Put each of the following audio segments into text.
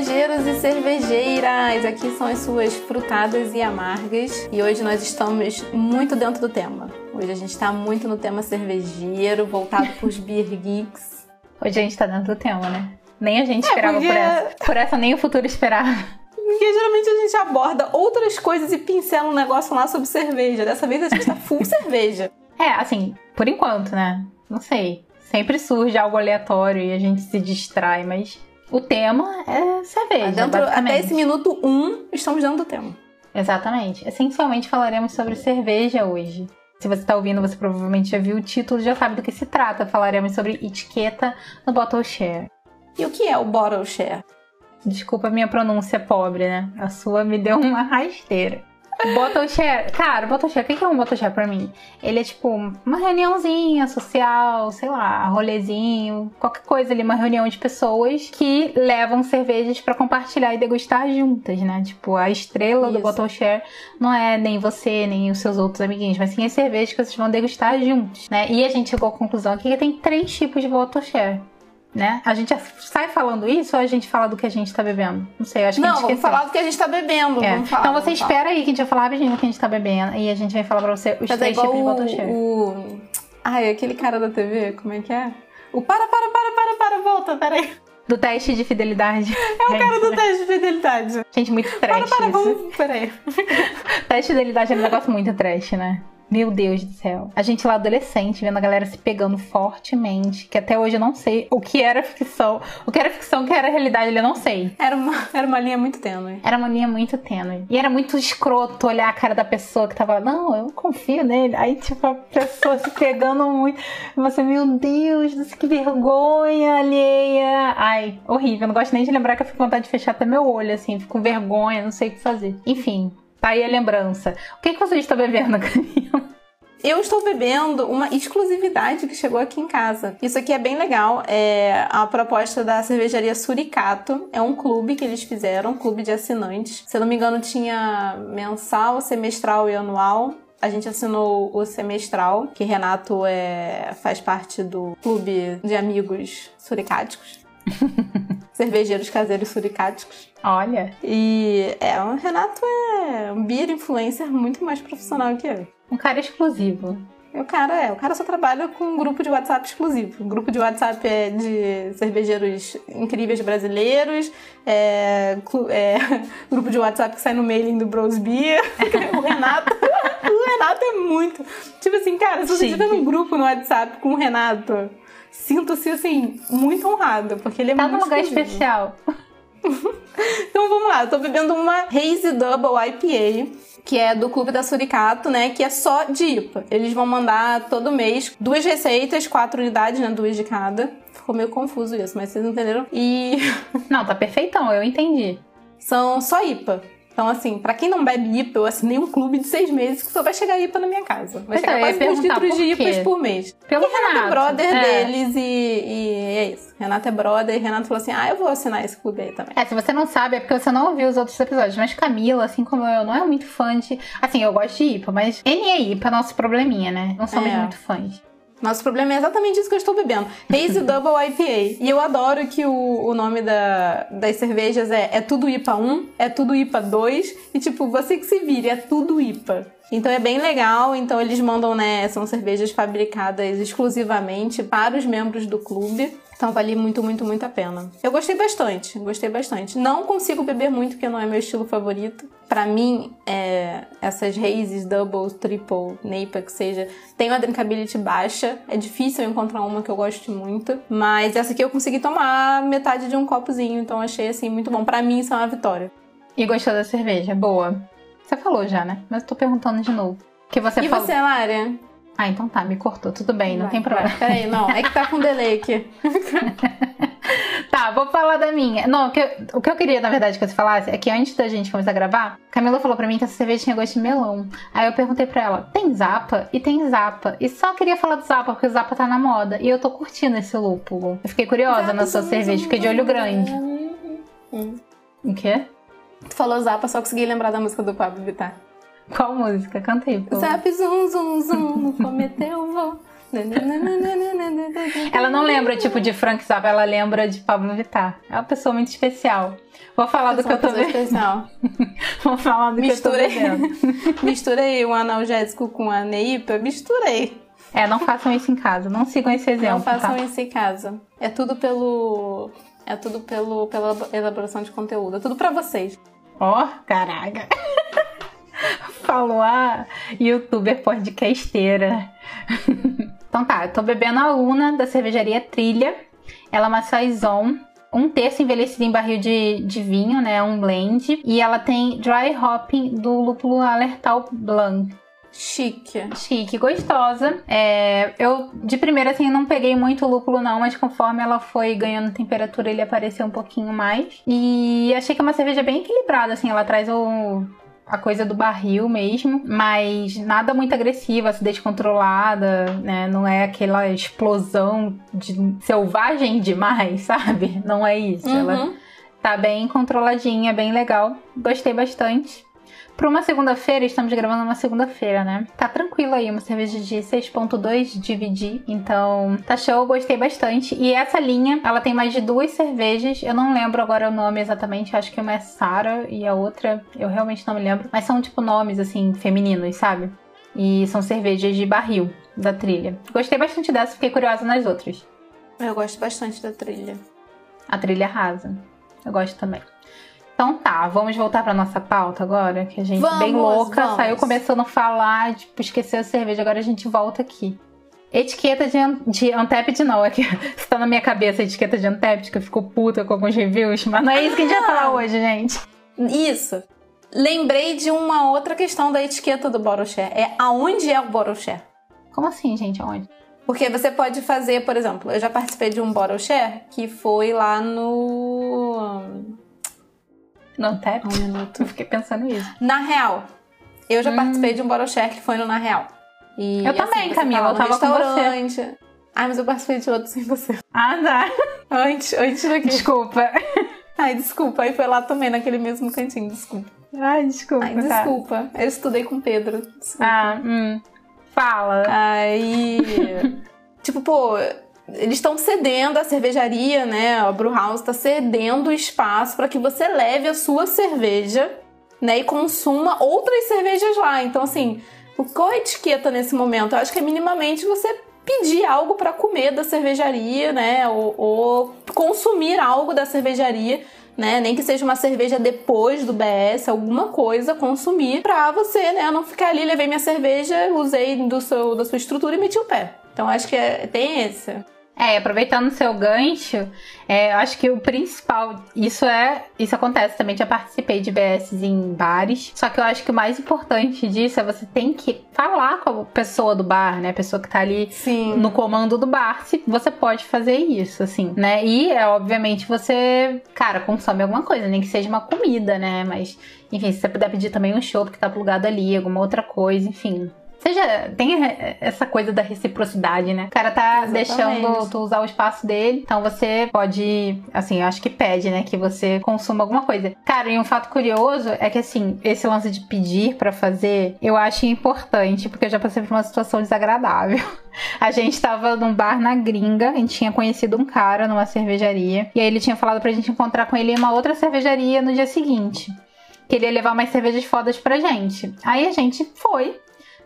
cervejeiros e cervejeiras! Aqui são as suas frutadas e amargas e hoje nós estamos muito dentro do tema. Hoje a gente está muito no tema cervejeiro, voltado para os beer geeks. Hoje a gente está dentro do tema, né? Nem a gente é, esperava porque... por essa. Por essa nem o futuro esperava. Porque geralmente a gente aborda outras coisas e pincela um negócio lá sobre cerveja. Dessa vez a gente tá full cerveja. É, assim, por enquanto, né? Não sei. Sempre surge algo aleatório e a gente se distrai, mas o tema é cerveja. Dentro, até esse minuto um, estamos dentro do tema. Exatamente. Essencialmente falaremos sobre cerveja hoje. Se você está ouvindo, você provavelmente já viu o título, já sabe do que se trata. Falaremos sobre etiqueta no bottle share. E o que é o bottle share? Desculpa a minha pronúncia pobre, né? A sua me deu uma rasteira. Bottle share, cara, bottle share, o que é um bottle share pra mim? Ele é tipo uma reuniãozinha social, sei lá, rolezinho, qualquer coisa ali, uma reunião de pessoas que levam cervejas para compartilhar e degustar juntas, né? Tipo, a estrela Isso. do bottle share não é nem você, nem os seus outros amiguinhos, mas sim as cervejas que vocês vão degustar juntos, né? E a gente chegou à conclusão aqui que tem três tipos de bottle share né? A gente sai falando isso ou a gente fala do que a gente tá bebendo? Não sei, acho que Não, a gente vamos falar do que a gente tá bebendo. É. Falar, então você espera falar. aí que a gente vai falar rapidinho do que a gente tá bebendo e a gente vai falar pra você os Mas três é tipos de bottle O... Ai, aquele cara da TV, como é que é? O para, para, para, para, para, volta, peraí. Do teste de fidelidade. É o cara do teste de fidelidade. Gente, muito trash. Para, para, vamos. Peraí. teste de fidelidade é um negócio muito trash, né? Meu Deus do céu. A gente lá adolescente, vendo a galera se pegando fortemente, que até hoje eu não sei o que era ficção. O que era ficção, o que era realidade, eu não sei. Era uma, era uma linha muito tênue. Era uma linha muito tênue. E era muito escroto olhar a cara da pessoa que tava, não, eu confio nele. Aí, tipo, a pessoa se pegando muito. Você, meu Deus, que vergonha alheia. Ai, horrível. Eu não gosto nem de lembrar que eu fico com vontade de fechar até meu olho, assim. Fico com vergonha, não sei o que fazer. Enfim, Tá aí a lembrança. O que, que você está bebendo, Camila? Eu estou bebendo uma exclusividade que chegou aqui em casa. Isso aqui é bem legal. É a proposta da cervejaria Suricato. É um clube que eles fizeram, um clube de assinantes. Se eu não me engano, tinha mensal, semestral e anual. A gente assinou o semestral, que Renato é, faz parte do clube de amigos suricáticos. cervejeiros caseiros suricáticos. Olha. E é, o Renato é um beer influencer muito mais profissional que eu. Um cara exclusivo. O cara é, o cara só trabalha com um grupo de WhatsApp exclusivo. O grupo de WhatsApp é de cervejeiros incríveis brasileiros, é, é grupo de WhatsApp que sai no mailing do Bros Beer. o Renato, o Renato é muito. Tipo assim, cara, se você estiver num grupo no WhatsApp com o Renato, sinto-se assim, muito honrada, porque ele é tá muito. Tá num lugar especial. então vamos lá, eu tô bebendo uma Hazy Double IPA, que é do Clube da Suricato, né? Que é só de IPA. Eles vão mandar todo mês duas receitas, quatro unidades, né? Duas de cada. Ficou meio confuso isso, mas vocês entenderam? E. Não, tá perfeitão, eu entendi. São só IPA. Então, assim, para quem não bebe IPA, eu assinei um clube de seis meses que só vai chegar IPA na minha casa. Vai chegar quase dois litros de IPAs por mês. Pelo e Renato, Renato é brother é. deles e, e, é isso. Renato é brother e Renato falou assim, ah, eu vou assinar esse clube aí também. É, se você não sabe, é porque você não ouviu os outros episódios. Mas Camila, assim como eu, não é muito fã de... Assim, eu gosto de IPA, mas N é IPA, nosso probleminha, né? Não somos é. muito fãs. Nosso problema é exatamente isso que eu estou bebendo. Hazy Double IPA. E eu adoro que o, o nome da, das cervejas é, é tudo IPA 1, é tudo IPA 2. E tipo, você que se vire, é tudo IPA. Então é bem legal. Então eles mandam, né? São cervejas fabricadas exclusivamente para os membros do clube. Então vale muito, muito, muito a pena. Eu gostei bastante, gostei bastante. Não consigo beber muito, porque não é meu estilo favorito. Para mim, é, essas races, double, triple, NEIPA, que seja, tem uma drinkability baixa. É difícil encontrar uma que eu goste muito. Mas essa aqui eu consegui tomar metade de um copozinho, então achei assim muito bom. Para mim, isso é uma vitória. E gostou da cerveja? Boa. Você falou já, né? Mas eu tô perguntando de novo. Que você e falou... você, Lária? Ah, então tá, me cortou. Tudo bem, não vai, tem problema. Vai. Peraí, não, é que tá com delay aqui. tá, vou falar da minha. Não, o que, eu, o que eu queria, na verdade, que você falasse é que antes da gente começar a gravar, Camila falou pra mim que essa cerveja tinha gosto de melão. Aí eu perguntei pra ela, tem zapa? E tem zapa. E só queria falar do zapa, porque o zapa tá na moda. E eu tô curtindo esse lúpulo. Eu fiquei curiosa zapa na sua cerveja, fiquei de olho grande. Hum. O quê? Tu falou zapa, só consegui lembrar da música do Pablo Vittar. Qual música? Canta aí, pô. Zap, zum, zum, zum, cometeu, vou. Ela não lembra, tipo, de Frank Zappa, ela lembra de Pablo Vittar. É uma pessoa muito especial. Vou falar do que eu tô vendo. especial. Vou falar do Misturei. que eu tô vendo. Misturei um analgésico com a Neipa, misturei. É, não façam isso em casa. Não sigam esse exemplo, Não façam tá? isso em casa. É tudo pelo. É tudo pelo, pela elaboração de conteúdo. É tudo pra vocês. Ó, caraca. Falou a youtuber podcasteira. então tá, eu tô bebendo a Luna da cervejaria Trilha. Ela é uma Saison. Um terço envelhecido em barril de, de vinho, né? Um blend. E ela tem dry hopping do lúpulo Alertal Blanc. Chique. Chique, gostosa. É, eu, de primeira, assim, não peguei muito lúpulo, não, mas conforme ela foi ganhando temperatura, ele apareceu um pouquinho mais. E achei que é uma cerveja bem equilibrada, assim, ela traz o. A coisa do barril mesmo, mas nada muito agressiva, acidez controlada, né? Não é aquela explosão de selvagem demais, sabe? Não é isso. Ela Uhum. Tá bem controladinha, bem legal. Gostei bastante. Pra uma segunda-feira, estamos gravando uma segunda-feira, né? Tá tranquilo aí, uma cerveja de 6.2 dividir. Então, tá show, gostei bastante. E essa linha, ela tem mais de duas cervejas. Eu não lembro agora o nome exatamente. Acho que uma é Sara e a outra, eu realmente não me lembro. Mas são tipo nomes, assim, femininos, sabe? E são cervejas de barril da trilha. Gostei bastante dessa, fiquei curiosa nas outras. Eu gosto bastante da trilha. A trilha rasa. Eu gosto também. Então tá, vamos voltar pra nossa pauta agora, que a gente Vamos, bem louca, vamos. saiu começando a falar, tipo, esqueceu a cerveja, agora a gente volta aqui. Etiqueta de, de Untapped não, é que você tá na minha cabeça a etiqueta de Untapped, que eu fico puta com alguns reviews, mas não é isso que a gente vai falar Ah. hoje, gente. Isso. Lembrei de uma outra questão da etiqueta do bottle share. É aonde é o bottle share? Como assim, gente? Aonde? Porque você pode fazer, por exemplo, eu já participei de um bottle share que foi lá no. No Untapped? Um minuto. Eu fiquei pensando nisso. Na Real. Eu já participei de um bottle share que foi no Na Real. E, Hum. Eu também, você Camila, tá eu tava com você. Ai, mas eu participei de outro sem você. Ah, tá. Antes, antes daqui. Desculpa. Ai, desculpa. Aí foi lá também, naquele mesmo cantinho. Desculpa. Ai, desculpa. Ai, tá. desculpa. Eu estudei com o Pedro. Desculpa. Ah, hum. Fala. Aí. tipo, pô, eles estão cedendo a cervejaria, né? A Brewhouse tá cedendo espaço para que você leve a sua cerveja, né? E consuma outras cervejas lá. Então, assim, qual a etiqueta nesse momento? Eu acho que é minimamente você pedir algo para comer da cervejaria, né? Ou, ou consumir algo da cervejaria. Né? Nem que seja uma cerveja depois do BS, alguma coisa, consumir pra você, né? Não ficar ali, levei minha cerveja, usei do seu, da sua estrutura e meti o pé. Então acho que é- tem esse. É, aproveitando o seu gancho, é, eu acho que o principal, isso é, isso acontece também, já participei de BS em bares, só que eu acho que o mais importante disso é você tem que falar com a pessoa do bar, né, a pessoa que tá ali Sim. no comando do bar, se você pode fazer isso, assim, né? E é obviamente você, cara, consome alguma coisa, nem que seja uma comida, né? Mas, enfim, se você puder pedir também um chopp que tá plugado ali, alguma outra coisa, enfim. Seja, tem essa coisa da reciprocidade, né? O cara tá Exatamente. deixando tu usar o espaço dele, então você pode, assim, eu acho que pede, né, que você consuma alguma coisa. Cara, e um fato curioso é que, assim, esse lance de pedir pra fazer, eu acho importante, porque eu já passei por uma situação desagradável. A gente tava num bar na gringa, a gente tinha conhecido um cara numa cervejaria, e aí ele tinha falado pra gente encontrar com ele em uma outra cervejaria no dia seguinte. Que ele ia levar umas cervejas fodas pra gente. Aí a gente foi,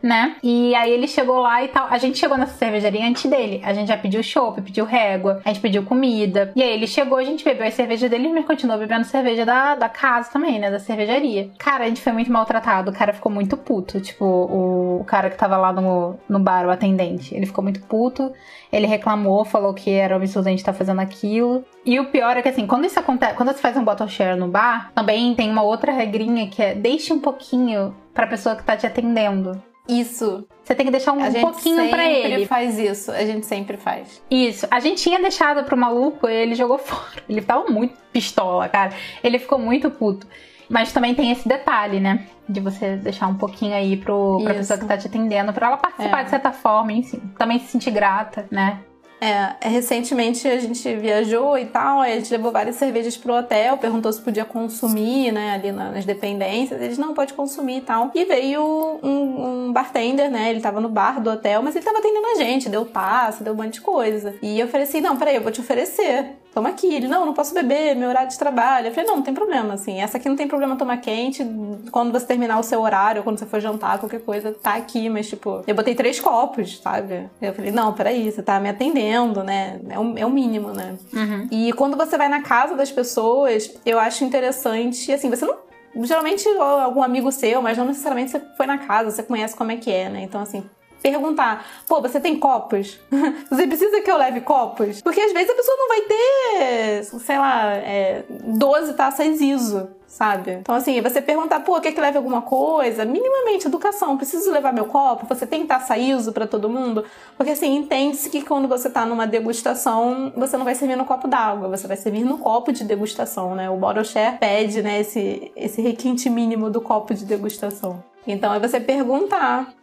né? E aí ele chegou lá e tal. A gente chegou nessa cervejaria antes dele. A gente já pediu chopp, pediu régua, a gente pediu comida. E aí ele chegou, a gente bebeu a cerveja dele, mas continuou bebendo cerveja da, da casa também, né? Da cervejaria. Cara, a gente foi muito maltratado. O cara ficou muito puto. Tipo, o, o cara que tava lá no, no bar, o atendente. Ele ficou muito puto. Ele reclamou, falou que era um absurdo a gente estar fazendo aquilo. E o pior é que assim, quando isso acontece, quando você faz um bottle share no bar, também tem uma outra regrinha que é deixe um pouquinho pra pessoa que tá te atendendo. Isso. Você tem que deixar um A gente pouquinho sempre pra ele. faz isso. A gente sempre faz. Isso. A gente tinha deixado pro maluco e ele jogou fora. Ele tava muito pistola, cara. Ele ficou muito puto. Mas também tem esse detalhe, né? De você deixar um pouquinho aí pro, pra Isso. pessoa que tá te atendendo, pra ela participar É. de certa forma, enfim. Também se sentir grata, né? É, recentemente a gente viajou e tal, a gente levou várias cervejas pro hotel, perguntou se podia consumir, né, ali nas dependências. Eles não pode consumir e tal. E veio um, um, bartender, né? Ele tava no bar do hotel, mas ele tava atendendo a gente, deu passe, deu um monte de coisa. E eu falei assim: não, peraí, eu vou te oferecer toma aqui. Ele, não, não posso beber, meu horário de trabalho. Eu falei, não, não tem problema, assim, essa aqui não tem problema tomar quente. Quando você terminar o seu horário, quando você for jantar, qualquer coisa, tá aqui, mas tipo, eu botei três copos, sabe? Eu falei, não, peraí, você tá me atendendo, né? É o, é o mínimo, né? Uhum. E quando você vai na casa das pessoas, eu acho interessante, assim, você não geralmente algum amigo seu, mas não necessariamente você foi na casa, você conhece como é que é, né? Então, assim, perguntar: pô, você tem copos? você precisa que eu leve copos? Porque às vezes a pessoa não vai ter, sei lá, é, 12 taças ISO sabe? Então, assim, você perguntar, pô, quer que leve alguma coisa? Minimamente, educação. Preciso levar meu copo? Você tem taça ISO para todo mundo? Porque, assim, entende-se que quando você tá numa degustação, você não vai servir no copo d'água, você vai servir no copo de degustação, né? O bottle share pede, né, esse, esse requinte mínimo do copo de degustação. Então, é você perguntar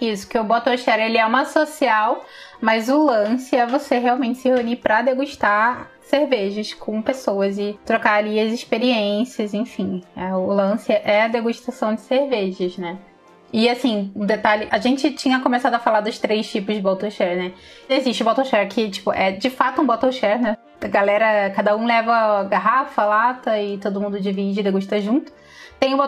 isso, que o Botoshare ele é uma social, mas o lance é você realmente se reunir para degustar cervejas com pessoas e trocar ali as experiências, enfim. É, o lance é a degustação de cervejas, né? E assim, um detalhe, a gente tinha começado a falar dos três tipos de bottle share, né? Existe o bottle share que, tipo, é de fato um bottle share, né? A galera, cada um leva garrafa, lata e todo mundo divide e degusta junto. Tem o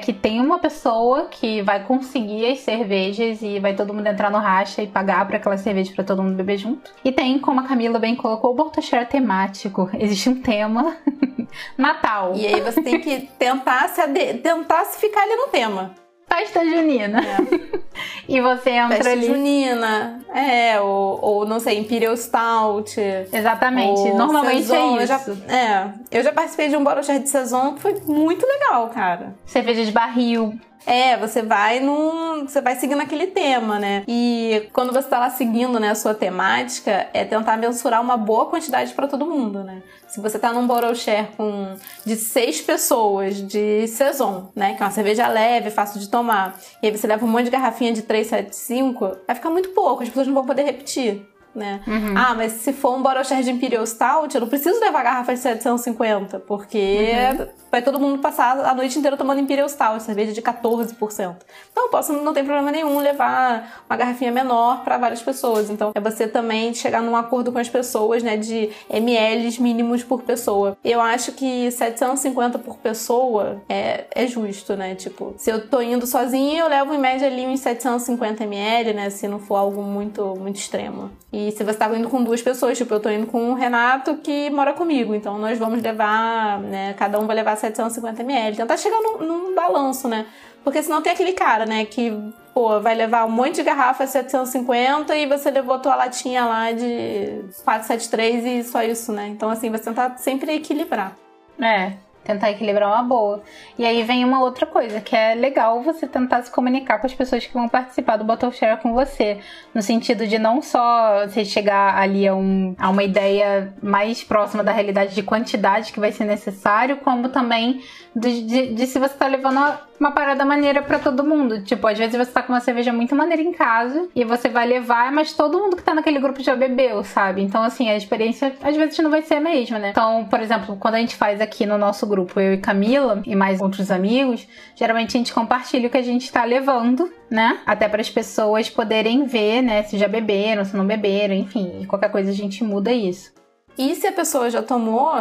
que tem uma pessoa que vai conseguir as cervejas e vai todo mundo entrar no racha e pagar para aquela cerveja para todo mundo beber junto. E tem, como a Camila bem colocou, o share temático. Existe um tema Natal. E aí você tem que tentar se, tentar se ficar ali no tema festa junina. É. e você entra festa ali. junina, é, ou, ou não sei, Imperial Stout. Exatamente, normalmente Saison. é isso. Eu já, é, eu já participei de um bottle de Saison que foi muito legal, cara. Cerveja de barril. É, você vai num. Você vai seguindo aquele tema, né? E quando você tá lá seguindo né, a sua temática, é tentar mensurar uma boa quantidade para todo mundo, né? Se você tá num bottle share com de seis pessoas de Saison, né? Que é uma cerveja leve, fácil de tomar, e aí você leva um monte de garrafinha de 375, vai ficar muito pouco, as pessoas não vão poder repetir né? Uhum. Ah, mas se for um bottle de Imperial Stout, eu não preciso levar garrafa de 750, porque uhum. vai todo mundo passar a noite inteira tomando Imperial Stout, cerveja de 14%. Então, eu posso, não tem problema nenhum levar uma garrafinha menor para várias pessoas. Então, é você também chegar num acordo com as pessoas, né, de ml mínimos por pessoa. Eu acho que 750 por pessoa é, é justo, né? Tipo, se eu tô indo sozinha, eu levo em média ali uns 750 ml, né, se não for algo muito, muito extremo. E e se você tá indo com duas pessoas, tipo, eu tô indo com o Renato que mora comigo, então nós vamos levar, né, cada um vai levar 750 ml. Tentar chegar num, num balanço, né? Porque senão tem aquele cara, né, que, pô, vai levar um monte de garrafa 750 e você levou a tua latinha lá de 473 e só isso, né? Então, assim, você tentar sempre equilibrar. É, tentar equilibrar uma boa. E aí vem uma outra coisa, que é legal você tentar se comunicar com as pessoas que vão participar do Bottle Share com você. No sentido de não só você chegar ali a, um, a uma ideia mais próxima da realidade de quantidade que vai ser necessário, como também de, de, de se você tá levando uma parada maneira para todo mundo. Tipo, às vezes você tá com uma cerveja muito maneira em casa e você vai levar, mas todo mundo que tá naquele grupo já bebeu, sabe? Então, assim, a experiência às vezes não vai ser a mesma, né? Então, por exemplo, quando a gente faz aqui no nosso grupo, eu e Camila e mais outros amigos, geralmente a gente compartilha o que a gente tá levando, né? Até para as pessoas poderem ver, né? Se já beberam, se não beberam, enfim, qualquer coisa a gente muda isso. E se a pessoa já tomou,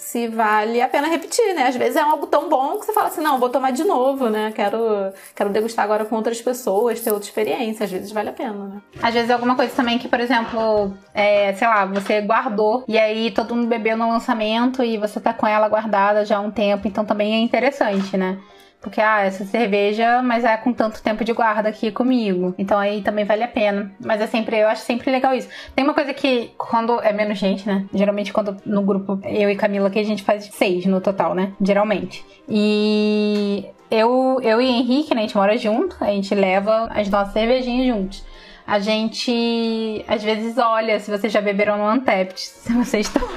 se vale a pena repetir, né? Às vezes é algo tão bom que você fala assim, não, vou tomar de novo, né? Quero, quero degustar agora com outras pessoas, ter outra experiência. Às vezes vale a pena, né? Às vezes é alguma coisa também que, por exemplo, é, sei lá, você guardou e aí todo mundo bebeu no lançamento e você tá com ela guardada já há um tempo, então também é interessante, né? Porque, ah, essa cerveja, mas é com tanto tempo de guarda aqui comigo. Então aí também vale a pena. Mas é sempre, eu acho sempre legal isso. Tem uma coisa que, quando é menos gente, né? Geralmente, quando no grupo, eu e Camila, que a gente faz seis no total, né? Geralmente. E eu, eu e Henrique, né? A gente mora junto, a gente leva as nossas cervejinhas juntos a gente às vezes olha se vocês já beberam no Antept, se vocês estão.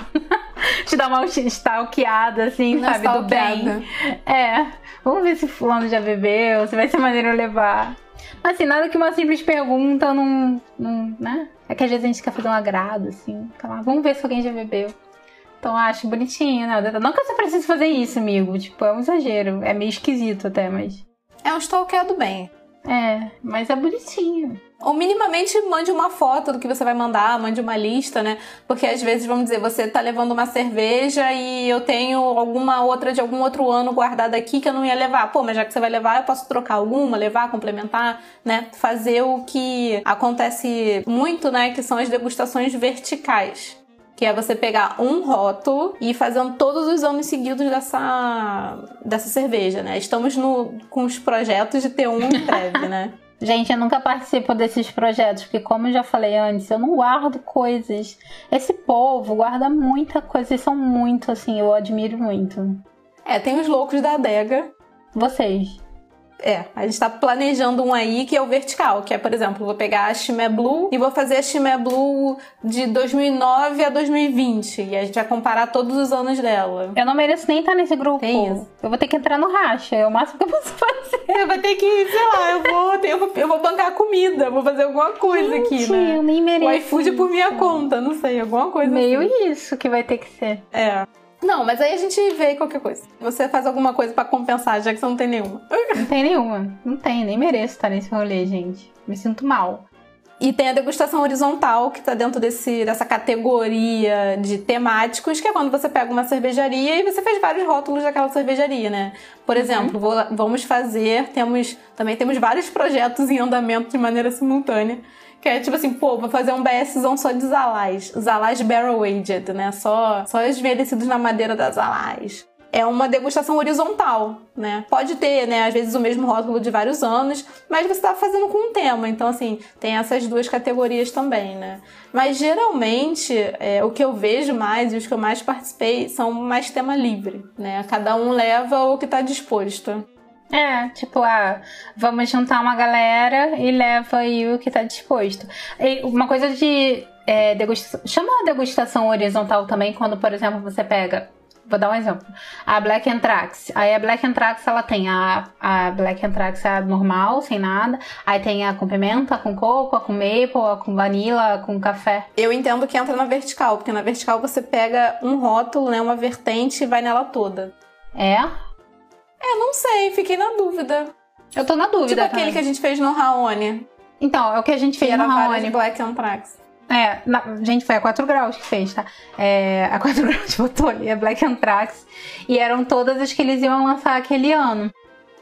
te dá uma stalkeada, assim, Não sabe? Do bem. É. Vamos ver se fulano já bebeu, se vai ser maneiro levar. Mas assim, nada que uma simples pergunta não. não né? É que às vezes a gente quer fazer um agrado, assim. Vamos ver se alguém já bebeu. Então acho bonitinho, né? Não que você precise fazer isso, amigo. Tipo, é um exagero. É meio esquisito até, mas. É um stalker do bem. É, mas é bonitinho. Ou minimamente mande uma foto do que você vai mandar, mande uma lista, né? Porque às vezes, vamos dizer, você tá levando uma cerveja e eu tenho alguma outra de algum outro ano guardada aqui que eu não ia levar. Pô, mas já que você vai levar, eu posso trocar alguma, levar, complementar, né? Fazer o que acontece muito, né? Que são as degustações verticais que é você pegar um rótulo e fazendo todos os anos seguidos dessa, dessa cerveja, né? Estamos no, com os projetos de ter um em breve, né? Gente, eu nunca participo desses projetos, porque como eu já falei antes, eu não guardo coisas. Esse povo guarda muita coisa, eles são muito assim, eu admiro muito. É, tem os loucos da adega. Vocês. É, a gente tá planejando um aí que é o vertical, que é, por exemplo, vou pegar a Chimé Blue e vou fazer a Chimé Blue de 2009 a 2020. E a gente vai comparar todos os anos dela. Eu não mereço nem estar nesse grupo. É isso. Eu vou ter que entrar no racha, é o máximo que eu posso fazer. Eu vou ter que, sei lá, eu vou, eu vou, eu vou bancar comida, vou fazer alguma coisa gente, aqui, né? eu nem mereço. O iFood por minha conta, não sei, alguma coisa Meio assim. isso que vai ter que ser. É. Não, mas aí a gente vê qualquer coisa. Você faz alguma coisa para compensar, já que você não tem nenhuma. Não tem nenhuma. Não tem, nem mereço estar nesse rolê, gente. Me sinto mal. E tem a degustação horizontal, que tá dentro desse, dessa categoria de temáticos, que é quando você pega uma cervejaria e você faz vários rótulos daquela cervejaria, né? Por exemplo, vou, vamos fazer, temos também temos vários projetos em andamento de maneira simultânea. Que é tipo assim, pô, vou fazer um BSzão só de Zalais. Zalais Barrel Aged, né? Só, só envelhecidos na madeira das Zalais é uma degustação horizontal, né? Pode ter, né, às vezes o mesmo rótulo de vários anos, mas você está fazendo com um tema. Então, assim, tem essas duas categorias também, né? Mas geralmente é, o que eu vejo mais e os que eu mais participei são mais tema livre, né? Cada um leva o que está disposto. É, tipo, ah, vamos juntar uma galera e leva aí o que tá disposto. E uma coisa de é, degustação. Chama a degustação horizontal também quando, por exemplo, você pega Vou dar um exemplo. A Black Anthrax. Aí a Black Anthrax ela tem a, a Black Anthrax a normal, sem nada. Aí tem a com pimenta, a com coco, a com maple, a com vanilla, a com café. Eu entendo que entra na vertical, porque na vertical você pega um rótulo, né, uma vertente e vai nela toda. É? É, não sei, fiquei na dúvida. Eu tô na dúvida. Tipo aquele que a gente fez no Raoni. Então, é o que a gente fez que no Raoni. Black Anthrax. É, na, gente, foi a 4 graus que fez, tá? É, a 4 graus botou ali, a Black Anthrax. E eram todas as que eles iam lançar aquele ano.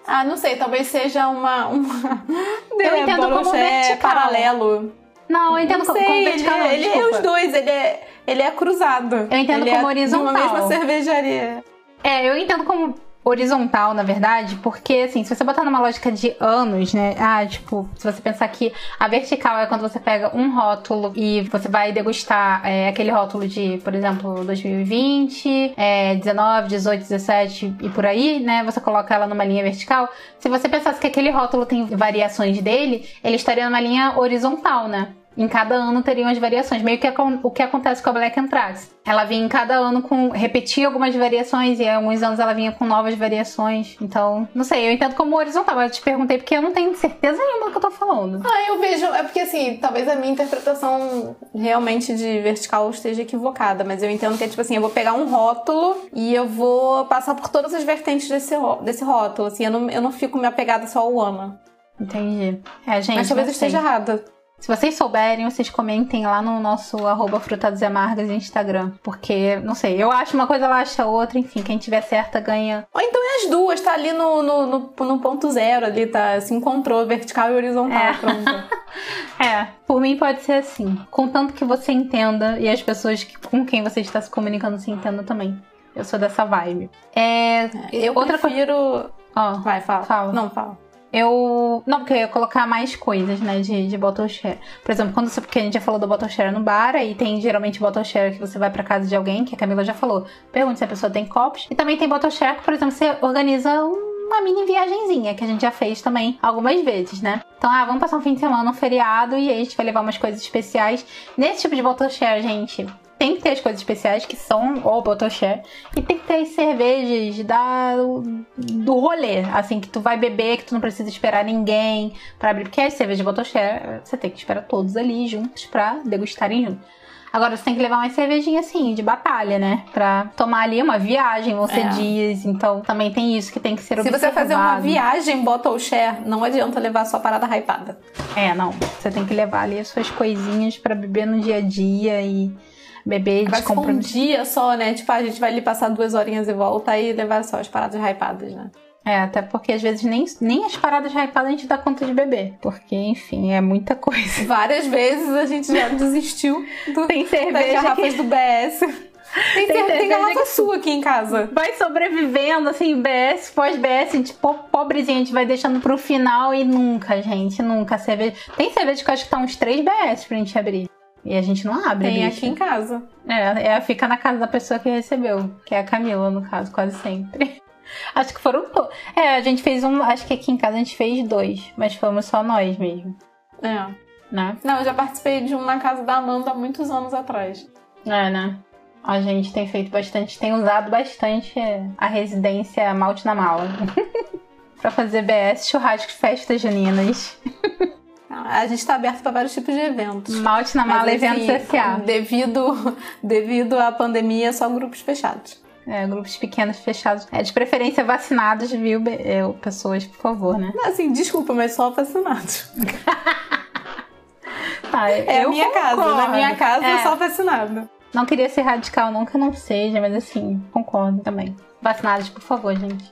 Ah, não sei, talvez seja uma. uma... Eu entendo como vertical. paralelo. Não, eu entendo não como, sei, como vertical. Ele, não, ele é os dois, ele é, ele é cruzado. Eu entendo ele como é horizontal. Uma mesma cervejaria. É, eu entendo como horizontal, na verdade, porque assim, se você botar numa lógica de anos, né? Ah, tipo, se você pensar que a vertical é quando você pega um rótulo e você vai degustar é, aquele rótulo de, por exemplo, 2020, é, 19, 18, 17 e por aí, né? Você coloca ela numa linha vertical. Se você pensasse que aquele rótulo tem variações dele, ele estaria numa linha horizontal, né? Em cada ano teriam as variações, meio que o que acontece com a Black Anthrax. Ela vinha em cada ano com repetia algumas variações e alguns anos ela vinha com novas variações. Então, não sei, eu entendo como horizontal, mas eu te perguntei porque eu não tenho certeza nenhuma do que eu tô falando. Ah, eu vejo, é porque assim, talvez a minha interpretação realmente de vertical esteja equivocada, mas eu entendo que é tipo assim, eu vou pegar um rótulo e eu vou passar por todas as vertentes desse, desse rótulo, assim, eu não, eu não fico me apegada só ao ano. Entendi. É, gente. Mas talvez eu esteja errada. Se vocês souberem, vocês comentem lá no nosso arroba Frutados e Amargas Instagram. Porque, não sei, eu acho uma coisa, ela acha outra, enfim, quem tiver certa ganha. Ou então é as duas, tá ali no, no, no, no ponto zero ali, tá? Se encontrou vertical e horizontal, É. pronto. É, por mim pode ser assim. Contanto que você entenda e as pessoas que- com quem você está se comunicando se entendam também. Eu sou dessa vibe. É. Eu outra prefiro... Ó, Vai, fala. Fala. Não, fala. Eu. Não, porque eu ia colocar mais coisas, né, de, de bottle share. Por exemplo, quando você. Porque a gente já falou do bottle share no bar, e tem geralmente bottle share que você vai pra casa de alguém, que a Camila já falou. Pergunte se a pessoa tem copos. E também tem bottle share que, por exemplo, você organiza uma mini viagenzinha, que a gente já fez também algumas vezes, né? Então, ah, vamos passar um fim de semana, um feriado, e aí a gente vai levar umas coisas especiais. Nesse tipo de bottle share, gente. Tem que ter as coisas especiais que são o Botoché e tem que ter as cervejas da, do rolê, assim, que tu vai beber, que tu não precisa esperar ninguém pra abrir. Porque as cervejas de Botoché, você tem que esperar todos ali juntos pra degustarem juntos. Agora você tem que levar uma cervejinha assim, de batalha, né? Pra tomar ali uma viagem, vão ser É. dias. Então também tem isso que tem que ser Se observado. você fazer uma viagem bottle share, não adianta levar sua parada hypada. É, não. Você tem que levar ali as suas coisinhas pra beber no dia a dia e beber Mas se for um dia só, né? Tipo, a gente vai ali passar duas horinhas e volta e levar só as paradas hypadas, né? É, até porque às vezes nem, nem as paradas hypadas a gente dá conta de beber. Porque, enfim, é muita coisa. Várias vezes a gente já desistiu do, Tem das cerveja garrafas que do BS. Tem, tem cerveja garrafa que- sua aqui em casa. vai sobrevivendo, assim, BS, pós-BS, tipo, pobrezinha, a gente vai deixando pro final e nunca, gente, nunca. Cerveja... Tem cerveja que eu acho que tá uns 3 BS pra gente abrir. E a gente não abre, Tem bicho. aqui em casa. É, é, fica na casa da pessoa que recebeu, que é a Camila, no caso, quase sempre. Acho que foram. É, a gente fez um. Acho que aqui em casa a gente fez dois, mas fomos só nós mesmo, É. né? Não, eu já participei de um na casa da Amanda há muitos anos atrás. É, né? A gente tem feito bastante, tem usado bastante a residência Malte na Mala. pra fazer BS, churrasco, festas juninas. A gente tá aberto para vários tipos de eventos. Malte na Mala, Mas, eventos assim, S.A. Devido, devido à pandemia, só grupos fechados. É, grupos pequenos fechados. É, de preferência vacinados, viu? é, pessoas, por favor, né? Assim, desculpa, mas só vacinados. Tá, É a minha casa. Na concordo. minha casa É. só vacinado. Não queria ser radical, não que eu não seja, mas assim, concordo também. Vacinados, por favor, gente.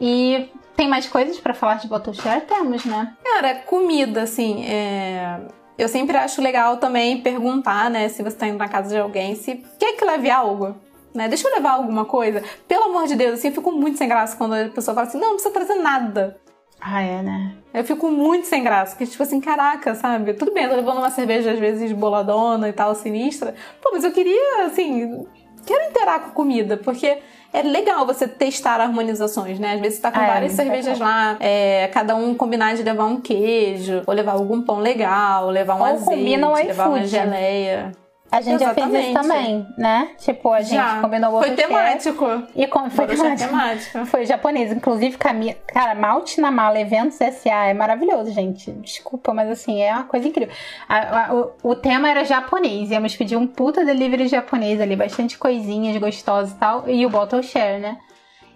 E tem mais coisas pra falar de Botoshare? Temos, né? Cara, comida, assim, é... eu sempre acho legal também perguntar, né, se você tá indo na casa de alguém, se quer que leve algo, né? Deixa eu levar alguma coisa. Pelo amor de Deus, assim, eu fico muito sem graça quando a pessoa fala assim, não, não precisa trazer nada. Ah, é, né? Eu fico muito sem graça, porque tipo assim, caraca, sabe? Tudo bem, eu tô levando uma cerveja às vezes boladona e tal, sinistra. Pô, mas eu queria, assim, quero interar com comida, porque é legal você testar harmonizações, né? Às vezes você tá com É, várias muito cervejas lá, é, cada um combinar de levar um queijo, ou levar algum pão legal, levar um Ou azeite, combina levar uma geleia. A gente já fez isso Exatamente. também, né? Tipo, a gente Já. combinou Foi Botoshare temático. E com, foi temático. temático. Foi japonês. Inclusive, Camila. Cara, Malte na Mala Eventos SA é maravilhoso, gente. Desculpa, mas assim, é uma coisa incrível. A- a- o, o tema era japonês. Íamos pedir um puta delivery japonês ali, bastante coisinhas gostosas e tal. E o Bottle Share, né?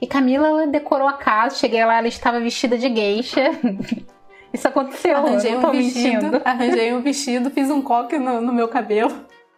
E Camila ela decorou a casa. Cheguei lá, ela estava vestida de geisha. Isso aconteceu. Arranjei um vestido, mentindo. arranjei um vestido, fiz um coque no, no meu cabelo.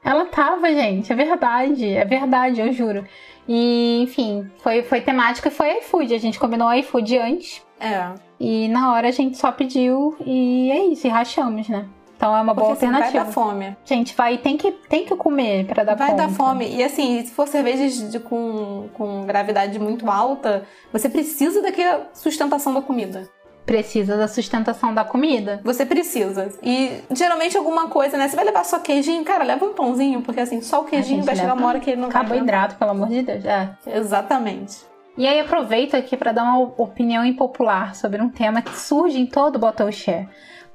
Ela tava, gente. É verdade. É verdade, eu juro. E, enfim, foi, foi temática e foi iFood. A gente combinou iFood antes. É. E na hora a gente só pediu e é isso, e rachamos, né? Então é uma boa Porque assim, vai alternativa. dar fome. Gente, vai, tem que, tem que comer pra dar Vai conta. dar fome. E assim, se for cervejas de- com, com gravidade muito alta, você precisa daquela sustentação da comida. Precisa da sustentação da comida. Você precisa. E geralmente alguma coisa, né? Você vai levar só queijinho, cara, leva um pãozinho, porque assim, só o queijinho vai chegar uma hora que ele não. Carboidrato, pelo amor de Deus. É. Exatamente. E aí aproveito aqui pra dar uma opinião impopular sobre um tema que surge em todo Bottle Share.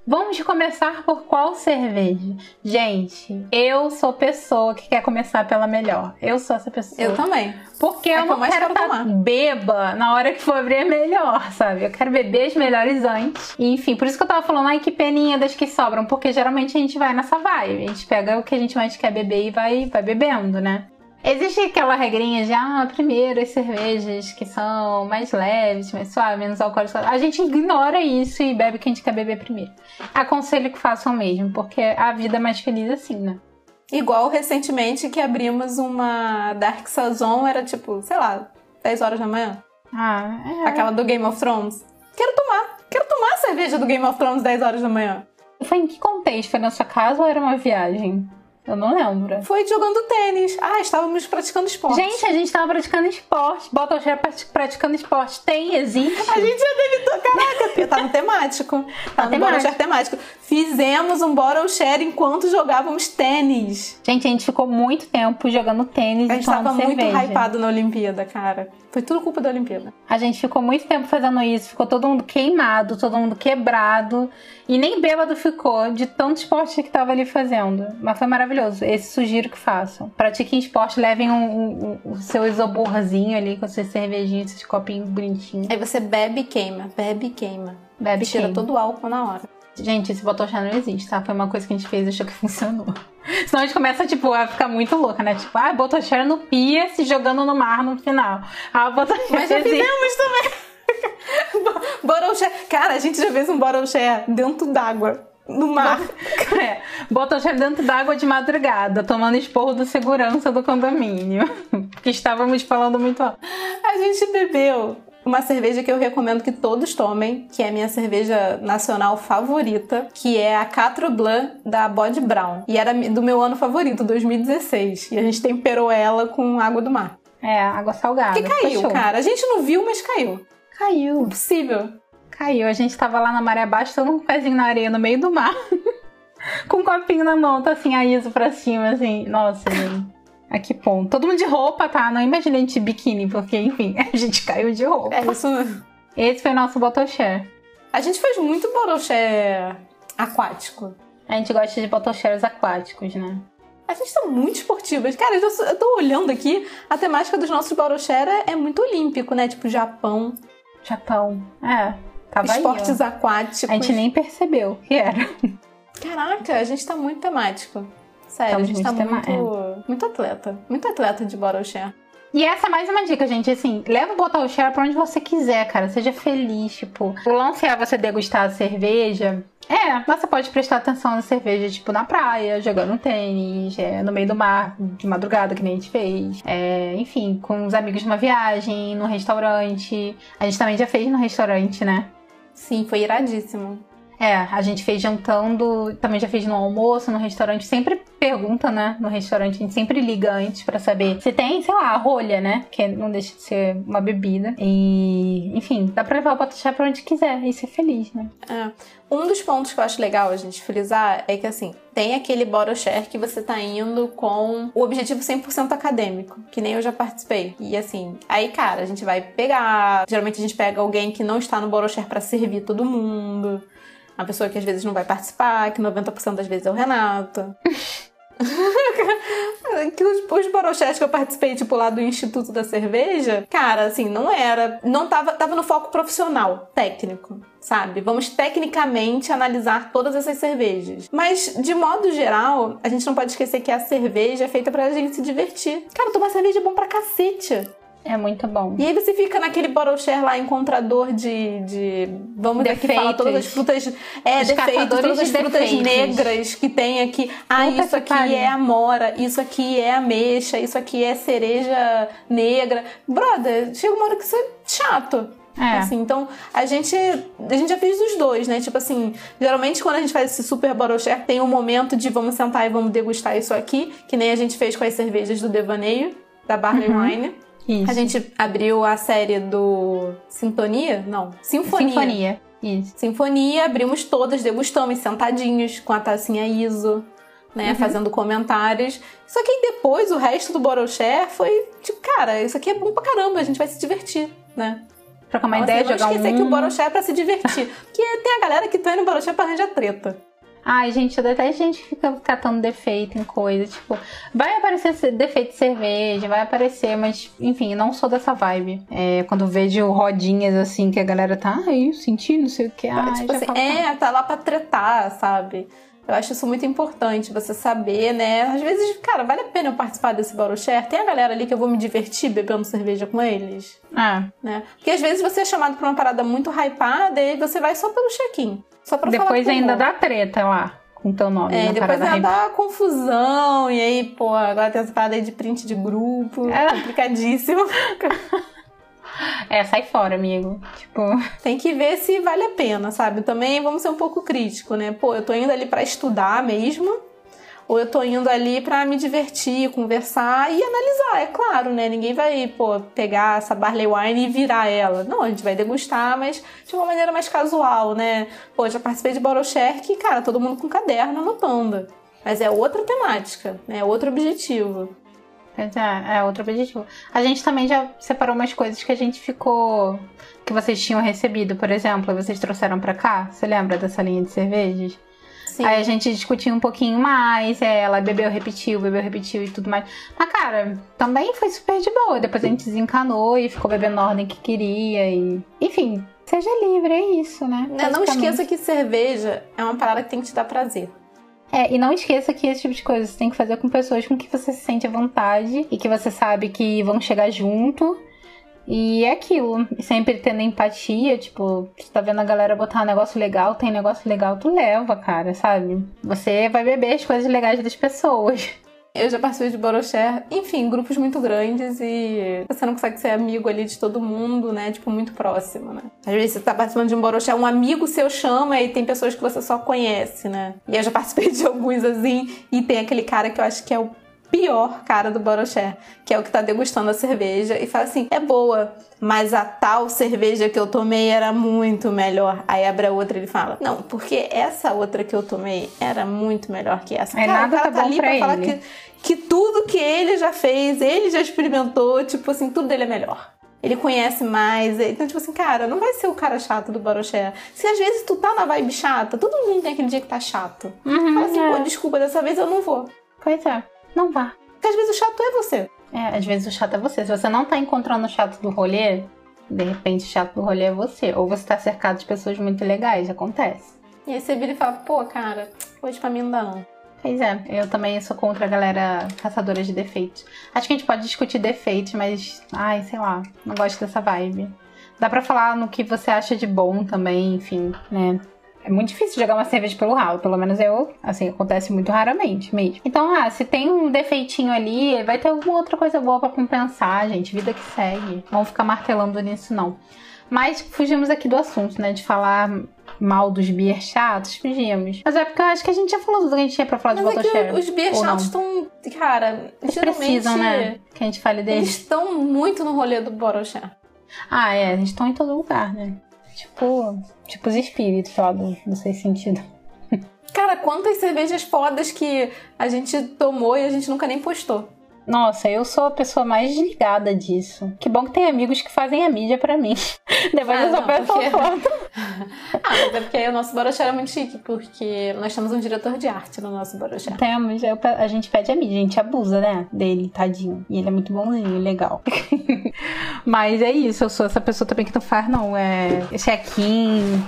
Vamos começar por qual cerveja? Gente, eu sou pessoa que quer começar pela melhor. Eu sou essa pessoa. Eu também. Porque É eu não quero estar tomar. beba na hora que for abrir é melhor, sabe? Eu quero beber as melhores antes. E, enfim, por isso que eu tava falando, ai, que peninha das que sobram. Porque geralmente a gente vai nessa vibe. A gente pega o que a gente mais quer beber e vai, vai bebendo, né? Existe aquela regrinha de, ah, primeiro as cervejas que são mais leves, mais suaves, menos alcoólicas. A gente ignora isso e bebe o que a gente quer beber primeiro. Aconselho que façam mesmo, porque a vida é mais feliz assim, né? Igual recentemente que abrimos uma Dark Saison, era tipo, sei lá, 10 horas da manhã. Ah, é. Aquela do Game of Thrones. Quero tomar. Quero tomar a cerveja do Game of Thrones 10 horas da manhã. Foi em que contexto? Foi na sua casa ou era uma viagem? Eu não lembro. Foi jogando tênis. Ah, estávamos praticando esporte. Gente, a gente tava praticando esporte. Bota cheiro praticando esporte. Tem, existe. A gente já deve. Caraca, tá no temático. Tá no temático. Bottle Share temático. Fizemos um Bottle Share enquanto jogávamos tênis. Gente, a gente ficou muito tempo jogando tênis A gente tava tomando muito cerveja. hypado na Olimpíada, cara. Foi tudo culpa da Olimpíada. A gente ficou muito tempo fazendo isso. Ficou todo mundo queimado, todo mundo quebrado. E nem bêbado ficou de tanto esporte que tava ali fazendo. Mas foi maravilhoso. Esse sugiro que façam. Pratiquem esporte, levem o um, um, um, seu isoborzinho ali com seus cervejinhos, esses copinhos bonitinhos. Aí você bebe e queima, bebe e queima. Bebe e Tira queima. todo o álcool na hora. Gente, esse botoxé não existe, tá? Foi uma coisa que a gente fez e achou que funcionou. Senão a gente começa, tipo, a ficar muito louca, né? Tipo, ah, botoxé no pia se jogando no mar no final. Ah, botoxé Mas já existe. fizemos também. bottle share. Cara, a gente já fez um bottle share dentro d'água. No mar. É, botoxé dentro d'água de madrugada, tomando esporro do segurança do condomínio. Porque estávamos falando muito alto. A gente bebeu uma cerveja que eu recomendo que todos tomem, que é a minha cerveja nacional favorita, que é a Quatro Blanc da Bod Brown. E era do meu ano favorito, 2016. E a gente temperou ela com água do mar. É, água salgada. Que caiu, Fechou. cara. A gente não viu, mas caiu. Caiu. Impossível. Caiu. A gente tava lá na maré baixa, todo um pezinho na areia no meio do mar. com um copinho na mão, tá assim, a ISO pra cima, assim. Nossa, gente. A que ponto. Todo mundo de roupa, tá? Não imagina a gente de biquíni, porque, enfim, a gente caiu de roupa. É isso. Esse foi o nosso botoxé. A gente fez muito boroché aquático. A gente gosta de botoxés aquáticos, né? A gente tá muito esportivas. Cara, eu tô, eu tô olhando aqui, a temática dos nossos é, é muito olímpico, né? Tipo, Japão, Japão. É. Tava aí, esportes ó. aquáticos. A gente nem percebeu que era. Caraca, a gente tá muito temático. Sério, Estamos a gente tá muito muito, tema- muito atleta. Muito atleta de boroché. E essa é mais uma dica, gente. Assim, leva o botoxé pra onde você quiser, cara. Seja feliz, tipo. O lance é você degustar a cerveja. É, você pode prestar atenção na cerveja, tipo, na praia, jogando tênis, é, no meio do mar, de madrugada, que nem a gente fez. É, enfim, com os amigos numa viagem, num restaurante. A gente também já fez no restaurante, né? Sim, foi iradíssimo. É, a gente fez jantando, também já fez no almoço, no restaurante. Sempre pergunta, né? No restaurante, a gente sempre liga antes pra saber se tem, sei lá, a rolha, né? Que não deixa de ser uma bebida. E, enfim, dá pra levar o botoxé pra onde quiser e ser feliz, né? É. Um dos pontos que eu acho legal a gente frisar é que, assim, tem aquele boroshare que você tá indo com o objetivo 100% acadêmico, que nem eu já participei. E, assim, aí, cara, a gente vai pegar... Geralmente a gente pega alguém que não está no boroshare pra servir todo mundo. Uma pessoa que às vezes não vai participar, que 90% das vezes é o Renato. que os, os borochés que eu participei, tipo, lá do Instituto da Cerveja, cara, assim, não era. Não tava, tava no foco profissional, técnico, sabe? Vamos tecnicamente analisar todas essas cervejas. Mas, de modo geral, a gente não pode esquecer que a cerveja é feita pra gente se divertir. Cara, tomar cerveja é bom pra cacete. É muito bom. E aí você fica naquele borocher lá, encontrador de. de vamos aqui falar todas as frutas. É, Os defeitos, todas as de frutas defeitos. negras que tem aqui. Ah, Puta isso aqui pariu. é amora, isso aqui é ameixa, isso aqui é cereja negra. Brother, chega uma hora que isso é chato. É. Assim, então, a gente, a gente já fez os dois, né? Tipo assim, geralmente quando a gente faz esse super borocher, tem um momento de vamos sentar e vamos degustar isso aqui, que nem a gente fez com as cervejas do Devaneio, da Barley Uhum. Wine. Isso. A gente abriu a série do Sintonia? Não, Sinfonia. Sinfonia. Isso. Sinfonia, abrimos todas, degustamos sentadinhos com a tacinha ISO, né, Uhum. fazendo comentários. Só que aí depois o resto do Borocher foi tipo, cara, isso aqui é bom pra caramba, a gente vai se divertir, né? Trocar uma Então, ideia, assim, não jogar esquecer um... que o Borocher é pra se divertir. Porque tem a galera que tá indo no Borocher pra arranjar treta. Ai, gente, eu detesto gente que fica catando defeito em coisa. Tipo, vai aparecer defeito de cerveja, vai aparecer, mas, enfim, não sou dessa vibe. É, quando vejo rodinhas assim que a galera tá, ai, eu senti, não sei o que. Ai, tipo assim, falo, é, tá lá pra tretar, sabe? Eu acho isso muito importante, você saber, né? Às vezes, cara, vale a pena eu participar desse Borocher? Tem a galera ali que eu vou me divertir bebendo cerveja com eles, Ah, né? Porque às vezes você é chamado pra uma parada muito hypada e você vai só pelo check-in. Só pra falar depois o ainda dá treta lá, com teu nome. É, na depois dá confusão, e aí, pô, agora tem essa parada aí de print de grupo, É. complicadíssimo. É, sai fora, amigo. Tipo, Tem que ver se vale a pena, sabe? Também vamos ser um pouco crítico, né? Pô, eu tô indo ali pra estudar mesmo, ou eu tô indo ali pra me divertir, conversar e analisar, é claro, né? Ninguém vai, pô, pegar essa Barley Wine e virar ela. Não, a gente vai degustar, mas de uma maneira mais casual, né? Pô, já participei de Borocher que, cara, todo mundo com caderno anotando. Mas é outra temática, né? É outro objetivo. É, é outro objetivo. A gente também já separou umas coisas que a gente ficou. que vocês tinham recebido, por exemplo, vocês trouxeram pra cá. Você lembra dessa linha de cervejas? Sim. Aí a gente discutiu um pouquinho mais, é, ela bebeu, repetiu, bebeu, repetiu e tudo mais. Mas, cara, também foi super de boa. Depois a gente desencanou e ficou bebendo na ordem que queria. E... Enfim, seja livre, é isso, né? Né, Não esqueça que cerveja é uma parada que tem que te dar prazer. É, e não esqueça que esse tipo de coisa você tem que fazer com pessoas com que você se sente à vontade e que você sabe que vão chegar junto. E é aquilo, sempre tendo empatia, tipo, você tá vendo a galera botar um negócio legal, tem negócio legal, tu leva, cara, sabe? Você vai beber as coisas legais das pessoas. Eu já participei de Boroshare, enfim, grupos muito grandes e você não consegue ser amigo ali de todo mundo, né? Tipo, muito próximo, né? Às vezes você tá participando de um Boroshare, um amigo seu chama e tem pessoas que você só conhece, né? E eu já participei de alguns assim, e tem aquele cara que eu acho que é o pior cara do Boroché, que é o que tá degustando a cerveja e fala assim: é boa, mas a tal cerveja que eu tomei era muito melhor. Aí abre a outra e ele fala: não, porque essa outra que eu tomei era muito melhor que essa. É, cara, nada o cara tá tá ali pra pra falar que, que tudo que ele já fez, ele já experimentou, tipo assim, tudo dele é melhor. Ele conhece mais. Então, tipo assim, cara, não vai ser o cara chato do Baroché. Se às vezes tu tá na vibe chata, todo mundo tem aquele dia que tá chato. Uhum, Fala assim, é. pô, desculpa, dessa vez eu não vou. Pois é, não vá. Porque às vezes o chato é você. É, às vezes o chato é você. Se você não tá encontrando o chato do rolê, de repente o chato do rolê é você. Ou você tá cercado de pessoas muito legais, acontece. E aí você vira e fala, pô, cara, hoje pra mim não dá não. Pois é, eu também sou contra a galera caçadora de defeitos. Acho que a gente pode discutir defeitos, mas, ai, sei lá, não gosto dessa vibe. Dá pra falar no que você acha de bom também, enfim, né? É muito difícil jogar uma cerveja pelo ralo, pelo menos eu, assim, acontece muito raramente mesmo. Então, ah, se tem um defeitinho ali, vai ter alguma outra coisa boa pra compensar, gente. Vida que segue. Não vamos ficar martelando nisso, não. Mas fugimos aqui do assunto, né? De falar mal dos beer chatos, fugimos. Mas é porque eu acho que a gente já falou tudo que a gente tinha pra falar Mas de é que Botoshare. os beer chatos estão, cara, Eles precisam, né? Que a gente fale eles deles. estão muito no rolê do Borochá. Ah, é, eles estão em todo lugar, né? Tipo, tipo os espíritos lá do, do Seis Sentido. Cara, quantas cervejas fodas que a gente tomou e a gente nunca nem postou. Nossa, eu sou a pessoa mais desligada disso. Que bom que tem amigos que fazem a mídia pra mim. Depois Ah, eu só não, peço porque- foto. Ah, mas é porque aí o nosso Borochá é muito chique, porque nós temos um diretor de arte no nosso Borochá. Temos, eu a gente pede a mídia, a gente abusa, né? Dele, tadinho. E ele é muito bonzinho, legal. Mas é isso, eu sou essa pessoa também que não faz, não. É check-in.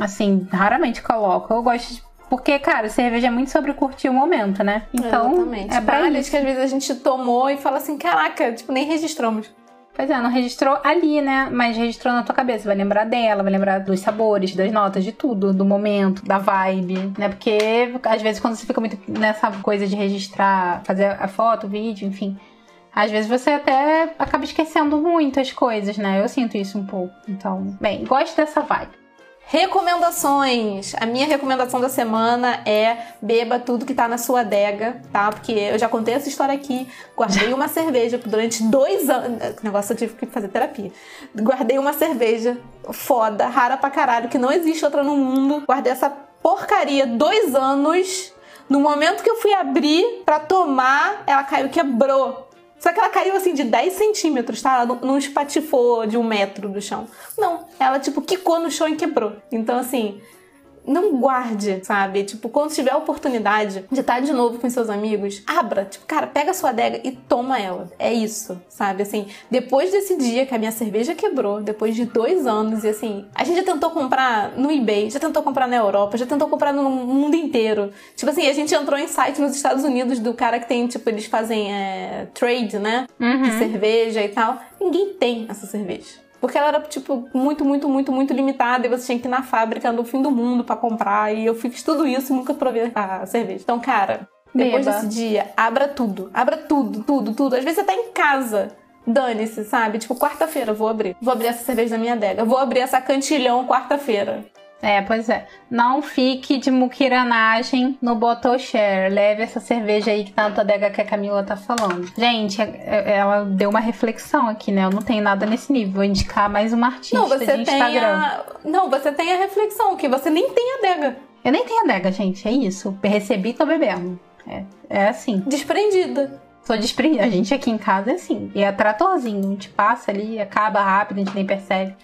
Assim, raramente coloco. Eu gosto de. Porque, cara, cerveja é muito sobre curtir o momento, né? Então, Exatamente. é pra Vales isso. que às vezes a gente tomou e fala assim, caraca, tipo, nem registramos. Pois é, não registrou ali, né? Mas registrou na tua cabeça. Vai lembrar dela, vai lembrar dos sabores, das notas, de tudo, do momento, da vibe, né? Porque às vezes quando você fica muito nessa coisa de registrar, fazer a foto, o vídeo, enfim. Às vezes você até acaba esquecendo muitas coisas, né? Eu sinto isso um pouco. Então, bem, gosto dessa vibe. Recomendações. A minha recomendação da semana é beba tudo que tá na sua adega, tá? Porque eu já contei essa história aqui. Guardei uma cerveja durante dois anos. Negócio eu tive que fazer terapia. Guardei uma cerveja foda, rara pra caralho, que não existe outra no mundo. Guardei essa porcaria dois anos. No momento que eu fui abrir pra tomar, ela caiu, quebrou. Só que ela caiu assim de 10 centímetros, tá? Ela não, não espatifou de um metro do chão. Não, ela tipo quicou no chão e quebrou. Então assim, não guarde, sabe? Tipo, quando tiver a oportunidade de estar de novo com seus amigos, abra. Tipo, cara, pega a sua adega e toma ela. É isso, sabe? Assim, depois desse dia que a minha cerveja quebrou, depois de dois anos, e assim, a gente já tentou comprar no eBay, já tentou comprar na Europa, já tentou comprar no mundo inteiro. Tipo assim, a gente entrou em site nos Estados Unidos do cara que tem, tipo, eles fazem é, trade, né? De cerveja e tal. Ninguém tem essa cerveja. Porque ela era, tipo, muito, muito, muito, muito limitada e você tinha que ir na fábrica no fim do mundo pra comprar. E eu fiz tudo isso e nunca provei a cerveja. Então, cara, depois Beba. desse dia, abra tudo. Abra tudo, tudo, tudo. Às vezes você tá em casa. Dane-se, sabe? Tipo, quarta-feira vou abrir. Vou abrir essa cerveja da minha adega. Vou abrir essa cantilhão quarta-feira. É, pois é. Não fique de muquiranagem no bottle share. Leve essa cerveja aí que tá na tua adega que a Camila tá falando. Gente, é- é- ela deu uma reflexão aqui, né? Eu não tenho nada nesse nível. Vou indicar mais uma artista Não, você de tem Instagram. a... Não, você tem a reflexão, que você nem tem adega. Eu nem tenho adega, gente. É isso. Recebi tô bebendo. É, é assim. Desprendida. Sou desprendida. A gente aqui em casa é assim. E é tratorzinho. A gente passa ali, acaba rápido, a gente nem percebe.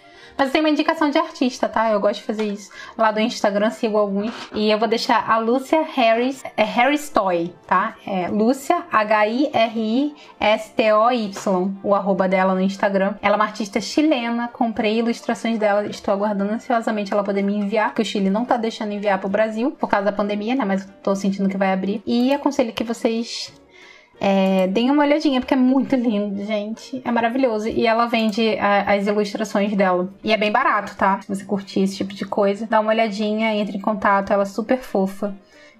Mas tem uma indicação de artista, tá? Eu gosto de fazer isso. Lá do Instagram sigo alguns. E eu vou deixar a Lúcia Harris, é Harris Toy, tá? É Lúcia, H-I-R-I-S-T-O-Y, o arroba dela no Instagram. Ela é uma artista chilena, comprei ilustrações dela, estou aguardando ansiosamente ela poder me enviar, porque o Chile não tá deixando enviar pro Brasil, por causa da pandemia, né? Mas tô sentindo que vai abrir. E aconselho que vocês é, deem uma olhadinha, porque é muito lindo, gente. É maravilhoso. E ela vende a, as ilustrações dela. E é bem barato, tá? Se você curtir esse tipo de coisa, dá uma olhadinha, entre em contato. Ela é super fofa.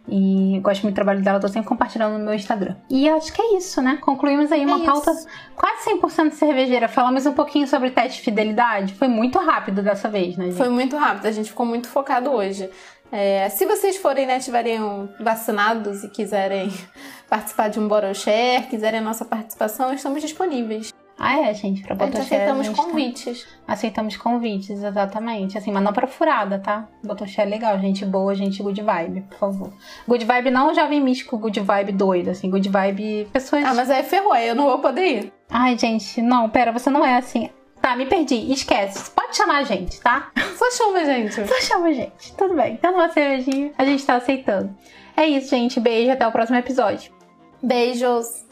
E gosto muito do trabalho dela, tô sempre compartilhando no meu Instagram. E acho que é isso, né? Concluímos aí uma É pauta isso. quase 100% cervejeira. Falamos um pouquinho sobre teste de fidelidade. Foi muito rápido dessa vez, né, gente? Foi muito rápido, a gente ficou muito focado hoje. É, se vocês forem, né, tiverem vacinados e quiserem participar de um Bottle Share, quiserem a nossa participação, estamos disponíveis. Ah, é, gente, pra A gente botar aceitamos convites. Aceitamos convites, exatamente. Assim, mas não pra furada, tá? Botoxé é legal, gente boa, gente good vibe, por favor. Good vibe não jovem místico, good vibe doido, assim, good vibe pessoas. Ah, mas aí ferrou, aí eu não vou poder ir. Ai, gente, não, pera, você não é assim. Tá, me perdi, esquece. Pode chamar a gente, tá? Só chama, gente. Só chama a gente, tudo bem. Dando uma cervejinha, a gente tá aceitando. É isso, gente. Beijo, até o próximo episódio. Beijos.